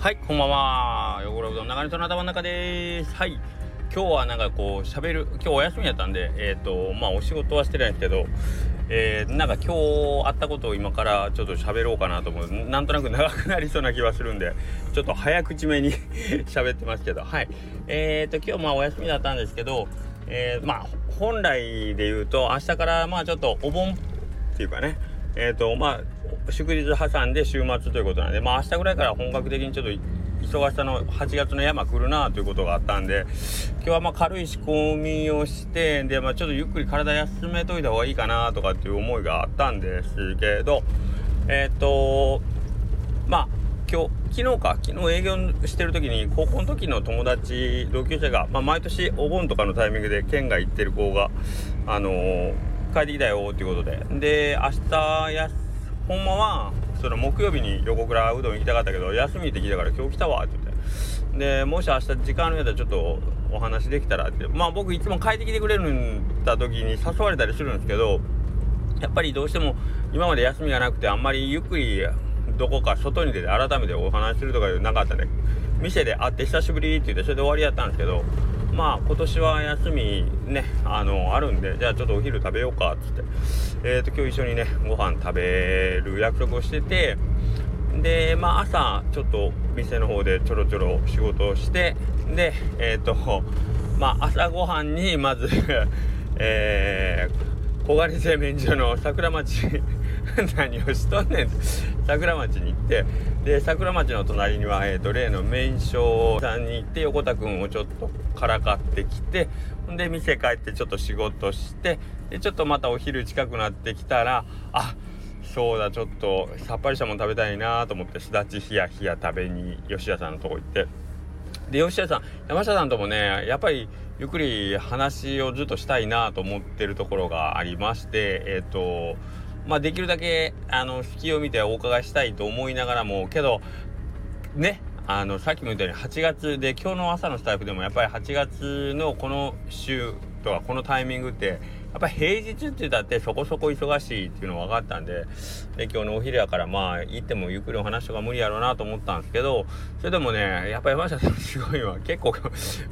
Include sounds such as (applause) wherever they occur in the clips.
はい、こんばんは。汚れうどん流れとの頭の中です。はい。今日はなんかこう喋る今日お休みやったんでえっ、ー、とまあお仕事はしてないんですけどえー、なんか今日あったことを今からちょっと喋ろうかなと思うなんとなく長くなりそうな気はするんでちょっと早口めに (laughs) 喋ってますけどはいえーと今日まあお休みだったんですけどえー、まあ本来で言うと明日からまあちょっとお盆っていうかねえっ、とまあ祝日挟んで週末ということなんでまあ明日ぐらいから本格的にちょっと忙しさの8月の山来るなということがあったんで今日はま軽い仕込みをしてで、まあ、ちょっとゆっくり体休めといた方がいいかなとかっていう思いがあったんですけどえっ、ー、とまあ今日昨日か昨日営業してる時に高校の時の友達同級生が、まあ、毎年お盆とかのタイミングで県外行ってる子があのー、帰ってきたよっていうことでで明日ほんまはその木曜日に横倉うどん行きたかったけど休みって聞いたから今日来たわって言って。でもし明日時間あるんやったらちょっとお話できたらって。まあ僕いつも帰ってきてくれるんだ時に誘われたりするんですけどやっぱりどうしても今まで休みがなくてあんまりゆっくりどこか外に出て改めてお話しするとかいうなかったんで店で会って久しぶりって言ってそれで終わりやったんですけどまあ今年は休みねあのあるんでじゃあちょっとお昼食べようかっつって。えっ、ー、と今日一緒にねご飯食べる約束をしててでまあ朝ちょっと店の方でちょろちょろ仕事をしてでえっ、ー、とまあ朝ごはんにまず (laughs) えー、小金製麺所の桜町 (laughs) 何をしとんねん。桜町に行ってで桜町の隣には、えーと、例の麺所さんに行って横田君をちょっとからかってきてほんで店帰ってちょっと仕事してでちょっとまたお昼近くなってきたらあそうだちょっとさっぱりしたもの食べたいなと思ってすだちひやひや食べに吉田さんのとこ行って。で吉田さん山下さんともねやっぱりゆっくり話をずっとしたいなと思ってるところがありましてえっ、ー、とまあ、できるだけあの隙を見てお伺いしたいと思いながらもけどねあのさっきも言ったように8月で今日の朝のスタイフでもやっぱり8月のこの週とかこのタイミングってやっぱり平日って言ったってそこそこ忙しいっていうの分かったんでで今日のお昼やからまあ行ってもゆっくりお話とか無理やろうなと思ったんですけどそれでもねやっぱり山下さんすごいわ。結構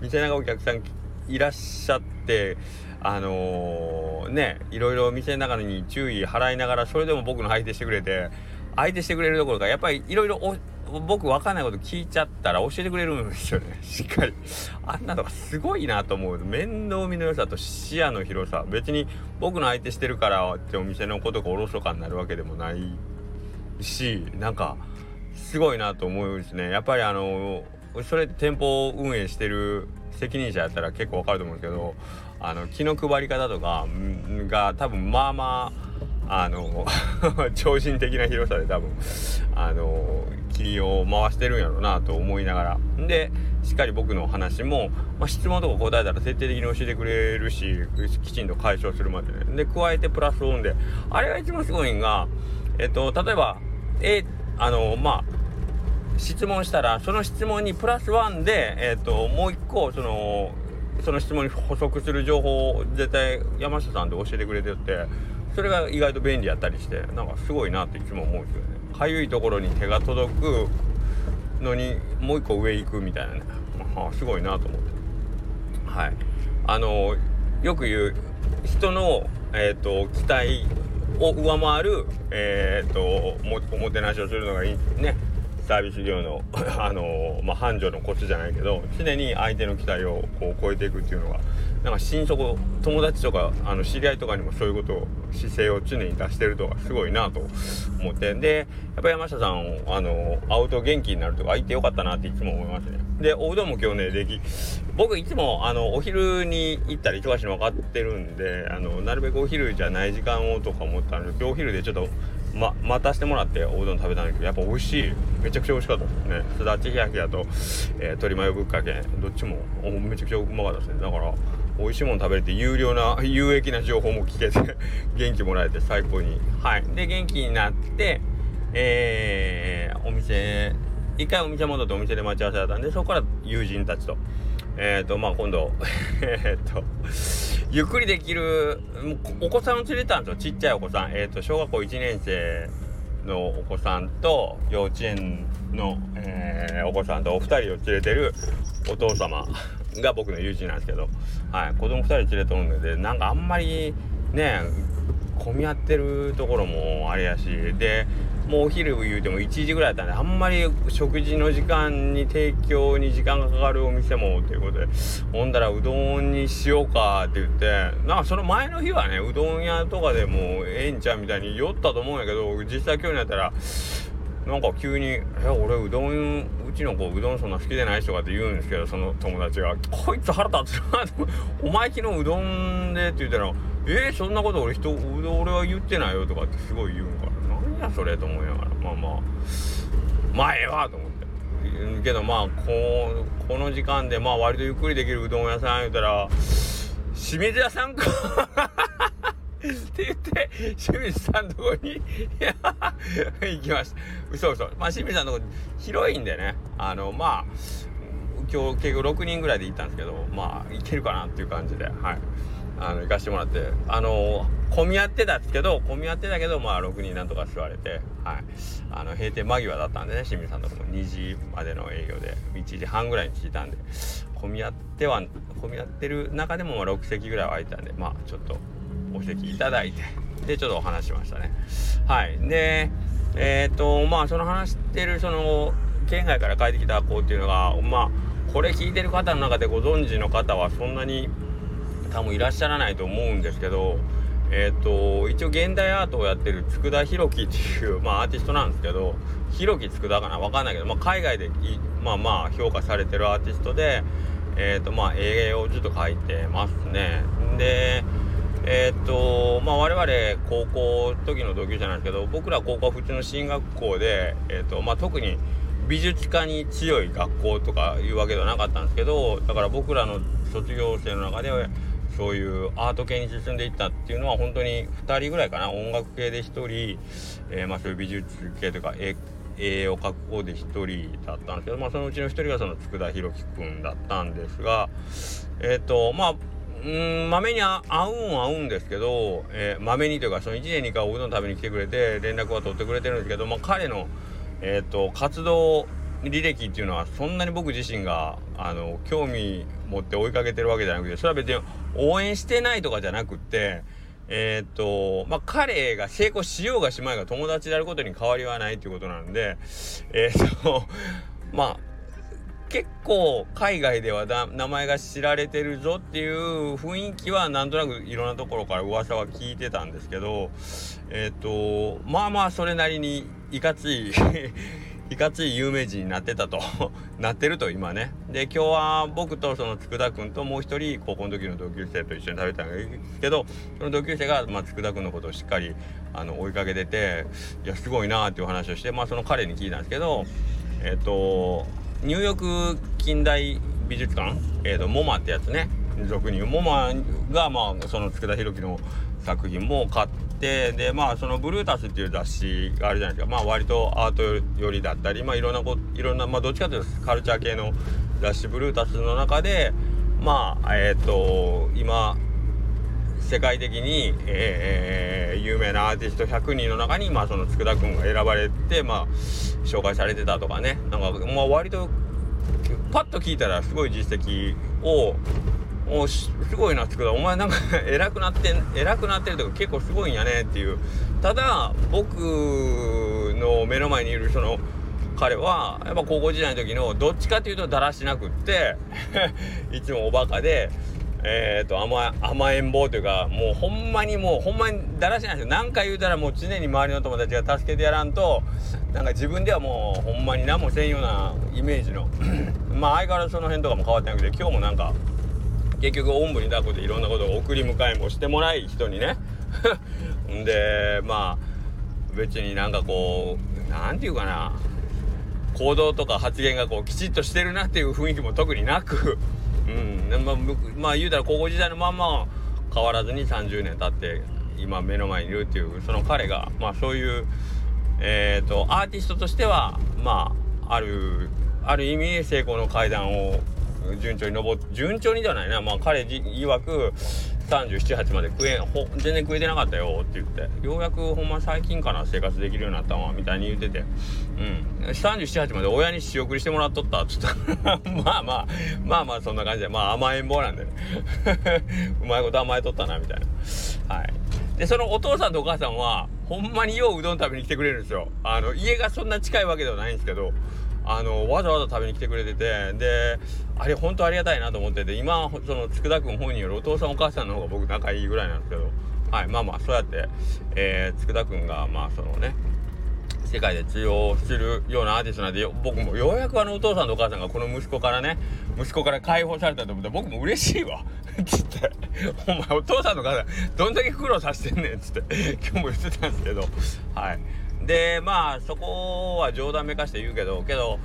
店中お客さんいらっしゃってあのー、ねいろいろ店の中に注意払いながらそれでも僕の相手してくれて相手してくれるどころかやっぱりいろいろ僕分かんないこと聞いちゃったら教えてくれるんですよね。(laughs) しっかり。あんなのがすごいなと思う面倒見の良さと視野の広さ。別に僕の相手してるからってお店のことがおろそかになるわけでもないしなんかすごいなと思うんですね。やっぱりあのそれ店舗運営してる責任者やったら結構わかると思うんですけどあの気の配り方とかが多分まあまああの (laughs) 超人的な広さで多分あの気を回してるんやろうなと思いながら。でしっかり僕の話も、まあ、質問とか答えたら徹底的に教えてくれるしきちんと解消するまでね。で加えてプラスオンで。あれが一番すごいんがえっと例えばえあのまあ質問したらその質問にプラスワンで、えーと、もう一個そのその質問に補足する情報を絶対山下さんで教えてくれてって。それが意外と便利やったりしてなんかすごいなっていつも思うんですよね。かゆいところに手が届くのにもう一個上行くみたいなね、はあ、すごいなと思って。はい、あのよく言う人の、えーと、期待を上回る、えーとおもてなしをするのがいいねサービス業の (laughs) あのまあ、繁盛のコツじゃないけど常に相手の期待をこう超えていくっていうのがなんか心底友達とかあの知り合いとかにもそういうことを姿勢を常に出してるとかすごいなと思って。でやっぱり山下さんあの会うと元気になるとか会ってよかったなっていつも思いますね。でおうどんも今日ねでき僕いつもあのお昼に行ったら忙しいの分かってるんであのなるべくお昼じゃない時間をとか思ったんで今日お昼でちょっとま、待たせてもらっておうどん食べたんだけどやっぱ美味しい。めちゃくちゃ美味しかった。ですねすだちひやひやと、えー、鶏マヨぶっかけどっちもめちゃくちゃうまかったですね。だから美味しいもの食べれて有料な有益な情報も聞けて (laughs) 元気もらえて最高に。はい。で元気になってえー、お店一回お店戻ってお店で待ち合わせだったんでそこから友人たちとえっ、ー、とまあ今度 (laughs) えっとゆっくりできるお子さんを連れてたんですよ。ちっちゃいお子さん。えっ、ー、と小学校1年生のお子さんと幼稚園の、えー、お子さんとお二人を連れてるお父様が僕の友人なんですけど、はい、子供2人連れとるんでなんかあんまりね混み合ってるところもあれやしでもうお昼を言うても1時ぐらいだったんであんまり食事の時間に提供に時間がかかるお店もということでほんだらうどんにしようかって言ってなんかその前の日はねうどん屋とかでもええんちゃうみたいに酔ったと思うんやけど実際今日になったらなんか急に「え俺うどんうちの子うどんそんな好きでない人か」って言うんですけどその友達が「こいつ腹立つな」お前昨日うどんで」って言ったら「えー、そんなこと俺人俺は言ってないよ」とかってすごい言うんやそれと思いながらまあまあまあええわと思って。けどまあここの時間でまあ割とゆっくりできるうどん屋さん言うたら清水屋さんかって言って、清水さんのとこに行きました。嘘嘘。まあ、清水さんのとこ広いんでね、あの、まあ、今日結局6人ぐらいで行ったんですけど、まあ、行けるかなっていう感じで、はい。あの、行かしてもらって、あの、混み合ってたんですけど、混み合ってたけど、まあ、6人なんとか座れて、はい。あの、閉店間際だったんでね、清水さんのとこも2時までの営業で、1時半ぐらいに着いたんで、混み合っては、混み合ってる中でも、6席ぐらいは空いたんで、まあ、ちょっと、お席いただいてでちょっとお話しましたねはいでえっ、とまあその話してるその県外から帰ってきた子っていうのがまあこれ聞いてる方の中でご存知の方はそんなに多分いらっしゃらないと思うんですけどえっ、ー、と一応現代アートをやってる佃弘樹っていう、まあ、アーティストなんですけど弘樹佃かな？分かんないけど、まあ、海外でまあまあ評価されてるアーティストでえっ、ー、とまあ絵をちょっと描いてますね。でえー、っとまあ我々高校時の同級生なんですけど僕ら高校は普通の進学校で、え、っとまあ、特に美術科に強い学校とかいうわけではなかったんですけどだから僕らの卒業生の中ではそういうアート系に進んでいったっていうのは本当に2人ぐらいかな。音楽系で1人、えー、まあ、そういう美術系とか絵絵を描く方で1人だったんですけど、まあ、そのうちの1人がその佃弘樹くんだったんですがえっ、とまあうんまめに会うんは会うんですけどまめ、ー、にというかその1年に1回おうどん食べに来てくれて連絡は取ってくれてるんですけど、まあ、彼の、えーと、活動履歴っていうのはそんなに僕自身があの興味持って追いかけてるわけじゃなくてそれは別に応援してないとかじゃなくってえっ、とまあ彼が成功しようがしまいが友達であることに変わりはないっていうことなんでえっ、とまあ結構海外では名前が知られてるぞっていう雰囲気はなんとなくいろんなところから噂は聞いてたんですけどえっ、とまあまあそれなりにいかついいかつい有名人になってたと。(laughs) なってると今ね。で今日は僕とその佃君ともう一人高校の時の同級生と一緒に食べたんですけどその同級生が、まあ、佃君のことをしっかりあの追いかけてていやすごいなっていう話をしてまあその彼に聞いたんですけどえっ、ー、とニューヨーク近代美術館、えーと、モマってやつね。俗に言うモマが、まあ、その佃弘樹の作品も買ってってでまあそのブルータスっていう雑誌があるじゃないですか。まあ割とアート寄りだったりまあいろんなこいろんなまあどっちかというとカルチャー系の雑誌ブルータスの中でまあえっ、ー、と今世界的に、えー、有名なアーティスト100人の中に、まあ、その佃君が選ばれて、まあ、紹介されてたとかね。なんか、まあ、割とパッと聞いたらすごい実績をおすごいな佃お前なんか (laughs) 偉くなって偉くなってるとか結構すごいんやねっていう。ただ僕の目の前にいるその彼はやっぱ高校時代の時のどっちかっていうとだらしなくって (laughs) いつもおバカでえっ、ー、と甘甘えん坊というかもうほんまにもうほんまにだらしないですよ。何回言うたらもう常に周りの友達が助けてやらんとなんか自分ではもうほんまに何もせんようなイメージの。(clears throat) まあ相変わらずその辺とかも変わってなくて今日もなんか結局おんぶに抱っこでいろんなことを送り迎えもしてもらい人にね。(laughs) でまあ別になんかこう何て言うかな。行動とか発言がこうきちっとしてるなっていう雰囲気も特になく。(laughs) うん。まあ、まあ言うたら高校時代のまんま変わらずに30年経って今目の前にいるっていうその彼がまあそういうえっ、ー、とアーティストとしてはまああるある意味成功の階段を順調に登って順調にではないな。まあ彼曰く378まで食えほ全然食えてなかったよって言って。ようやくほんま最近かな生活できるようになったわみたいに言ってて。うん。378まで親に仕送りしてもらっとったっつった。(laughs) まあまあまあまあそんな感じで。まあ甘えん坊なんで。ね (laughs) うまいこと甘えとったなみたいな。はい。でそのお父さんとお母さんはほんまによううどん食べに来てくれるんですよ。あの家がそんな近いわけではないんですけど。あのわざわざ食べに来てくれててであれ本当ありがたいなと思ってて今その佃君本人よりお父さんお母さんの方が僕仲いいぐらいなんですけどはいまあまあそうやって、えー、佃君がまあそのね世界で通用するようなアーティストなんで僕もようやくあのお父さんとお母さんがこの息子からね息子から解放されたと思って僕も嬉しいわっ (laughs) つって「お前お父さんのお母さんどんだけ苦労させてんねん」っつって今日も言ってたんですけどはい。でまあそこは冗談めかして言うけどけど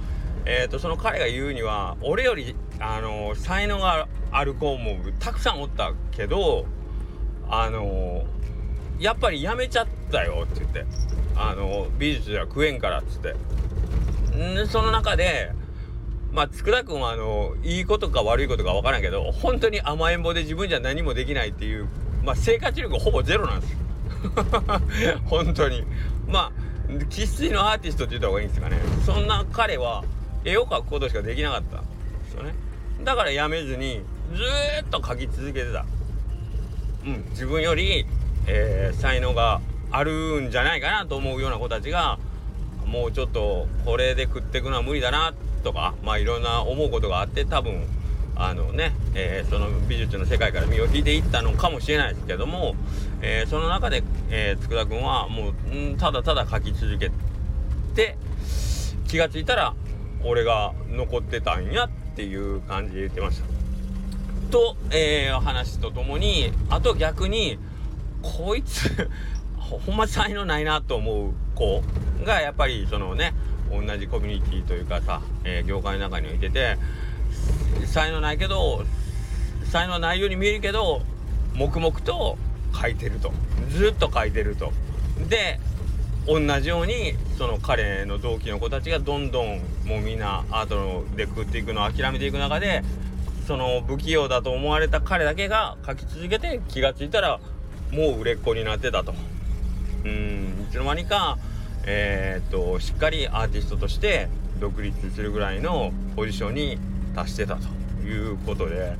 えーと、その彼が言うには俺よりあの才能がある子もたくさんおったけどあのやっぱりやめちゃったよって言って。あの美術では食えんからっつって。んその中でまあ佃君はあのいいことか悪いことか分からんけど本当に甘えん坊で自分じゃ何もできないっていう、まあ、生活力ほぼゼロなんですよ。(laughs) 本当に。まあ生粋のアーティストって言った方がいいんですかね。そんな彼は絵を描くことしかできなかったんですよね。だからやめずにずっと描き続けてた。うん自分より、えー、才能があるんじゃないかなと思うような子たちがもうちょっとこれで食っていくのは無理だなとかまあいろんな思うことがあって多分あのね、えー、その美術の世界から身を引いていったのかもしれないですけども、えー、その中で、えー、佃君はもう、ん、ただただ描き続けて気が付いたら俺が残ってたんやっていう感じで言ってました。と、えー、話とともにあと逆にこいつ (laughs) ほんま才能ないなと思う子がやっぱりそのね同じコミュニティというかさ、えー、業界の中にいてて才能ないけど才能ないように見えるけど黙々と書いてると。ずっと書いてると。で同じようにその彼の同期の子たちがどんどんもうみんなアートで食っていくのを諦めていく中でその不器用だと思われた彼だけが書き続けて気が付いたらもう売れっ子になってたと。うんいつの間にかえー、っとしっかりアーティストとして独立するぐらいのポジションに達してたということで。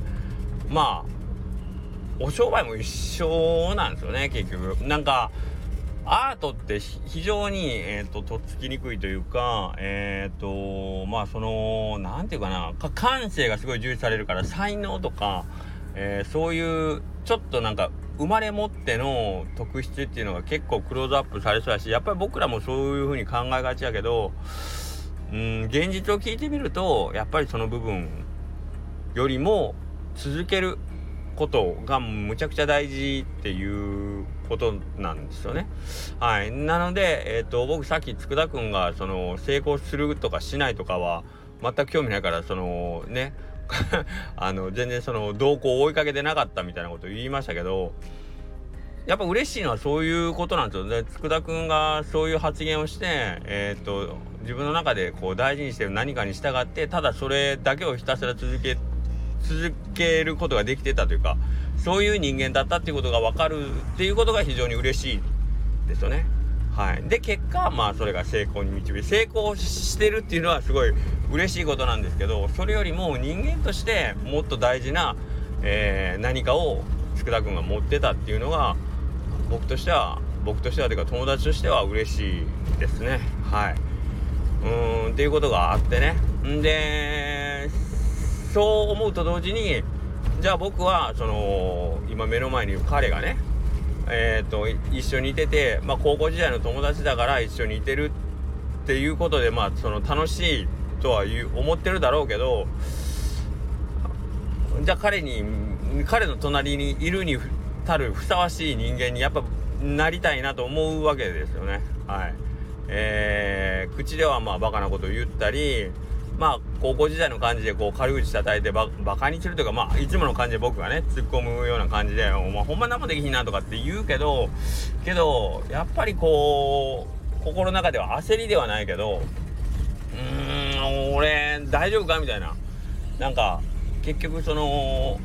まあお商売も一緒なんですよね結局。なんかアートって非常に、えーと、とっつきにくいというかえっ、ー、とまあその何て言うかな感性がすごい重視されるから才能とか、えー、そういうちょっとなんか生まれ持っての特質っていうのが結構クローズアップされそうだしやっぱり僕らもそういう風に考えがちやけどうん現実を聞いてみるとやっぱりその部分よりも続けることがむちゃくちゃ大事っていうことなんですよね。はい。なので、えっ、ー、と、僕さっき佃くんが、その、成功するとかしないとかは、全く興味ないから、その、ね、(laughs) あの、全然その、動向を追いかけてなかったみたいなことを言いましたけど、やっぱ嬉しいのはそういうことなんですよ。で、佃くんがそういう発言をして、えっ、ー、と、自分の中でこう大事にしてる何かに従って、ただそれだけをひたすら続け続けることができてたというかそういう人間だったっていうことが分かるっていうことが非常に嬉しいですよね。はい、で結果まあそれが成功に導き成功してるっていうのはすごい嬉しいことなんですけどそれよりも人間としてもっと大事な、えー、何かを佃君が持ってたっていうのが僕としては僕としてはというか友達としては嬉しいですね。はい。うんっていうことがあってね。んでそう思うと同時にじゃあ僕はその今目の前にいる彼がねえーと、一緒にいてて、まあ、高校時代の友達だから一緒にいてるっていうことで、まあ、その楽しいとは思ってるだろうけどじゃあ彼に彼の隣にいるにたるふさわしい人間にやっぱなりたいなと思うわけですよね。はいえー、口ではまあバカなこと言ったりまあ高校時代の感じでこう軽口叩いてババカにするというかまあいつもの感じで僕がね突っ込むような感じで「お前ほんま何もできひんな」とかって言うけどけどやっぱりこう心の中では焦りではないけどうーん俺大丈夫かみたいな。なんか結局その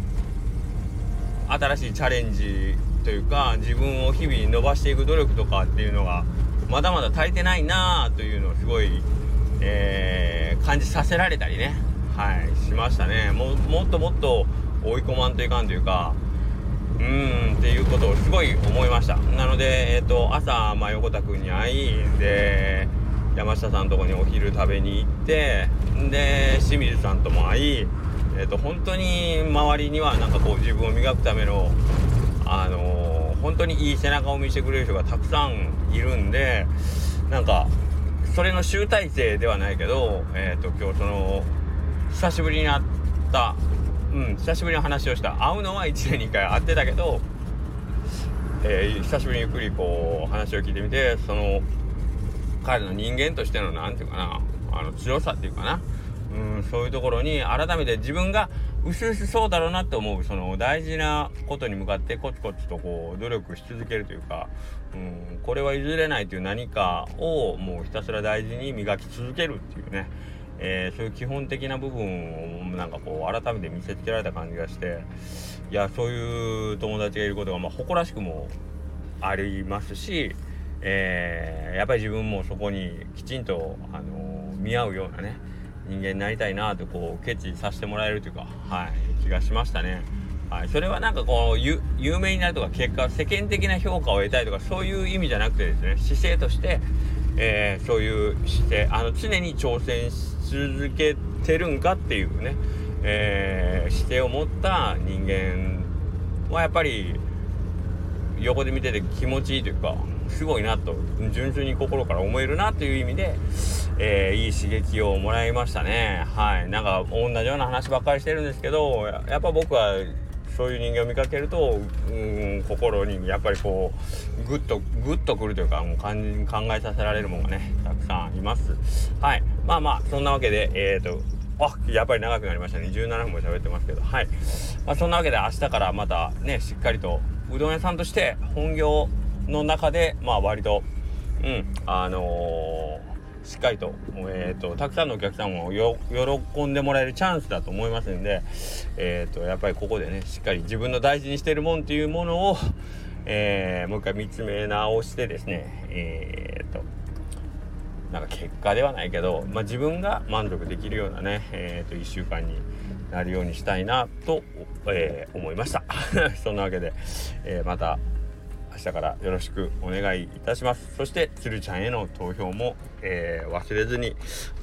新しいチャレンジというか自分を日々伸ばしていく努力とかっていうのがまだまだ足りてないなあというのをすごい、えー、感じさせられたりね。はいしましたね。ももっともっと追い込まんといかんというかうーんっていうことをすごい思いました。なので、えーと、朝、まあ、横田君に会いで山下さんのとこにお昼食べに行ってで清水さんとも会い、えーと、本当に周りにはなんかこう自分を磨くためのあのー、本当にいい背中を見せてくれる人がたくさんいるんでなんかそれの集大成ではないけど、えーと今日その久しぶりに会ったうん久しぶりに話をした。会うのは1年に1回会ってたけど、えー、久しぶりにゆっくりこう話を聞いてみてその彼の人間としての何て言うかなあの強さっていうかな。うんそういうところに改めて自分がうすうすそうだろうなって思うその大事なことに向かってコツコツとこう努力し続けるというか、うん、これは譲れないという何かをもうひたすら大事に磨き続けるっていうね。えー、そういう基本的な部分をなんかこう改めて見せつけられた感じがしていやそういう友達がいることがまあ誇らしくもありますし、えー、やっぱり自分もそこにきちんと、あのー、見合うようなね人間になりたいなとこう決意させてもらえるというか、はい、気がしましたね。はい、それはなんかこう有名になるとか結果世間的な評価を得たいとかそういう意味じゃなくてですね姿勢として、えー、そういう姿勢あの常に挑戦し続けてるんかっていうね、えー、姿勢を持った人間はやっぱり横で見てて気持ちいいというかすごいなと純粋に心から思えるなという意味で、えー、いい刺激をもらいましたね。はい。なんか同じような話ばっかりしてるんですけどやっぱ僕はそういう人間を見かけると、うん、心にやっぱりこうグッとグッとくるというかもう考えさせられるものがねたくさんいます。はい。まあまあそんなわけでえっ、ー、とあやっぱり長くなりましたね。17分も喋ってますけど。はい、まあ、そんなわけで明日からまたねしっかりとうどん屋さんとして本業の中でまあ割とうんあのー、しっかりと,、えーと、たくさんのお客さんを喜んでもらえるチャンスだと思いますんで、えーと、やっぱりここでねしっかり自分の大事にしてるもんっていうものを、えー、もう一回見つめ直してですねえっ、ー、となんか結果ではないけど、まあ、自分が満足できるようなね、えー、と1週間になるようにしたいなと、えー、思いました。(laughs) そんなわけで、えー、また明日からよろしくお願いいたします。そしてつるちゃんへの投票も、えー、忘れずに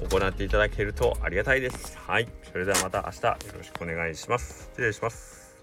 行っていただけるとありがたいです。はい。それではまた明日よろしくお願いします。失礼します。